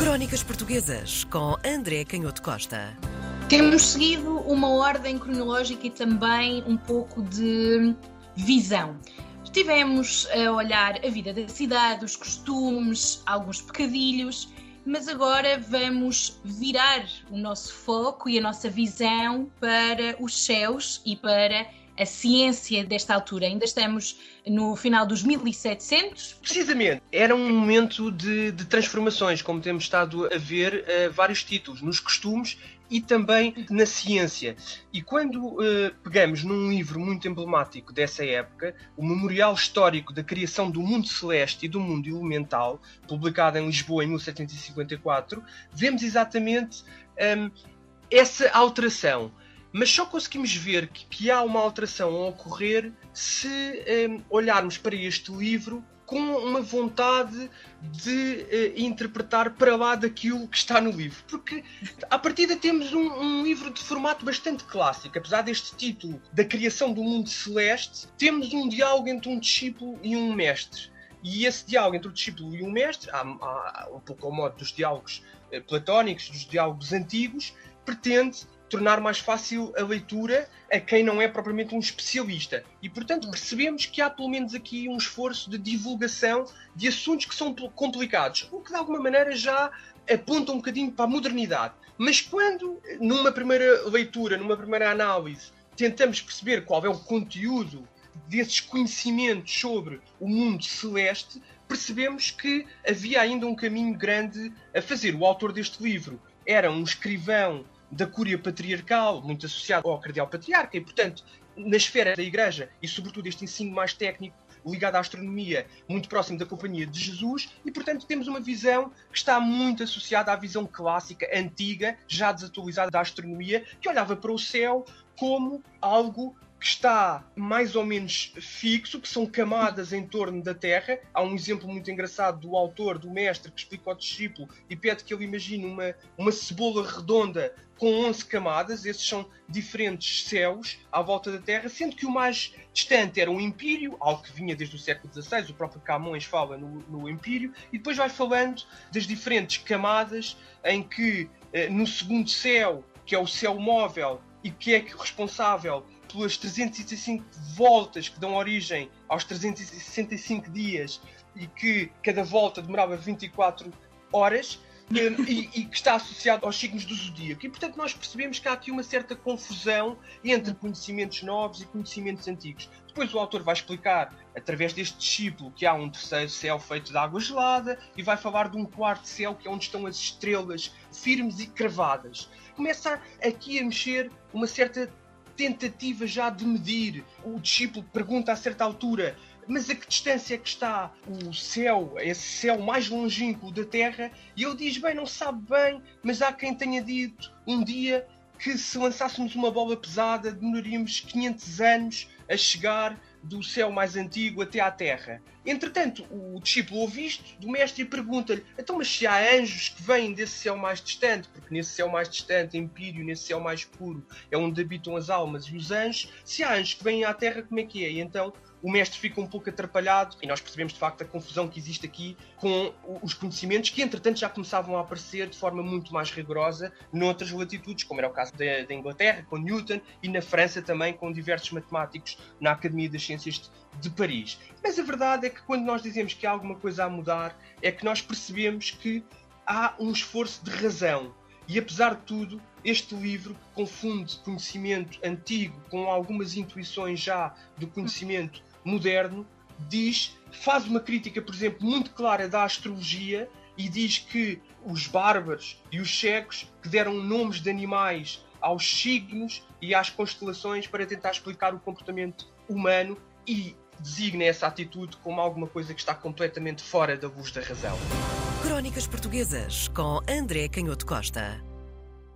Crónicas Portuguesas com André Canhoto Costa. Temos seguido uma ordem cronológica e também um pouco de visão. Estivemos a olhar a vida da cidade, os costumes, alguns pecadilhos, mas agora vamos virar o nosso foco e a nossa visão para os céus e para a ciência desta altura. Ainda estamos no final dos 1700. Precisamente, era um momento de, de transformações, como temos estado a ver uh, vários títulos, nos costumes e também na ciência. E quando uh, pegamos num livro muito emblemático dessa época, o Memorial Histórico da Criação do Mundo Celeste e do Mundo Elemental, publicado em Lisboa em 1754, vemos exatamente um, essa alteração mas só conseguimos ver que, que há uma alteração a ocorrer se um, olharmos para este livro com uma vontade de uh, interpretar para lá daquilo que está no livro. Porque, à partida, temos um, um, livro de formato bastante clássico. Apesar deste título, da criação do mundo celeste, temos um diálogo entre um discípulo e um mestre. E esse diálogo entre o discípulo e o mestre, há, há um pouco ao modo dos diálogos uh, platónicos, dos diálogos antigos, pretende tornar mais fácil a leitura a quem não é propriamente um especialista. E, portanto, percebemos que há pelo menos aqui um esforço de divulgação de assuntos que são complicados, o que de alguma maneira já aponta um bocadinho para a modernidade. Mas quando, numa primeira leitura, numa primeira análise, tentamos perceber qual é o conteúdo desses conhecimentos sobre o mundo celeste, percebemos que havia ainda um caminho grande a fazer. O autor deste livro era um escrivão da cúria patriarcal, muito associado ao cardeal patriarca, e portanto, na esfera da Igreja, e sobretudo este ensino mais técnico ligado à astronomia, muito próximo da Companhia de Jesus, e portanto temos uma visão que está muito associada à visão clássica, antiga, já desatualizada da astronomia, que olhava para o céu como algo que está mais ou menos fixo, que são camadas em torno da Terra. Há um exemplo muito engraçado do autor, do mestre, que explica ao discípulo e pede que ele imagine uma, uma cebola redonda com 11 camadas. Esses são diferentes céus à volta da Terra, sendo que o mais distante era o Empírio, algo que vinha desde o século XVI, o próprio Camões fala no, no Empírio, e depois vai falando das diferentes camadas em que eh, no segundo céu, que é o céu móvel, e que é responsável pelas 365 voltas que dão origem aos 365 dias e que cada volta demorava 24 horas e, e, que está associado aos signos do zodíaco. E portanto nós percebemos que há aqui uma certa confusão entre conhecimentos novos e conhecimentos antigos. Depois o autor vai explicar, através deste discípulo, que há um terceiro céu feito de água gelada e vai falar de um quarto céu que é onde estão as estrelas firmes e cravadas. Começa aqui a mexer uma certa tentativa já de medir. O discípulo pergunta a certa altura: mas a que distância é que está o céu, esse céu mais longínquo da Terra? E ele diz: bem, não sabe bem, mas há quem tenha dito um dia que se lançássemos uma bola pesada demoraríamos 500 anos a chegar do céu mais antigo até à terra. Entretanto, o discípulo ouve isto do mestre e pergunta-lhe: então, mas se há anjos que vêm desse céu mais distante, porque nesse céu mais distante, Empírio, nesse céu mais puro, é onde habitam as almas e os anjos, se há anjos que vêm à terra, como é que é? E então o mestre fica um pouco atrapalhado e nós percebemos de facto a confusão que existe aqui com os conhecimentos que entretanto já começavam a aparecer de forma muito mais rigorosa noutras latitudes, como era o caso da, Inglaterra com Newton e na França também com diversos matemáticos na Academia das Ciências de Paris. Mas a verdade é que quando nós dizemos que há alguma coisa a mudar, é que nós percebemos que há um esforço de razão e apesar de tudo, este livro confunde conhecimento antigo com algumas intuições já do conhecimento moderno, diz, faz uma crítica, por exemplo, muito clara da astrologia e diz que os bárbaros e os cegos que deram nomes de animais aos signos e às constelações para tentar explicar o comportamento humano e designa essa atitude como alguma coisa que está completamente fora da luz da razão. Crónicas Portuguesas com André Canhoto Costa.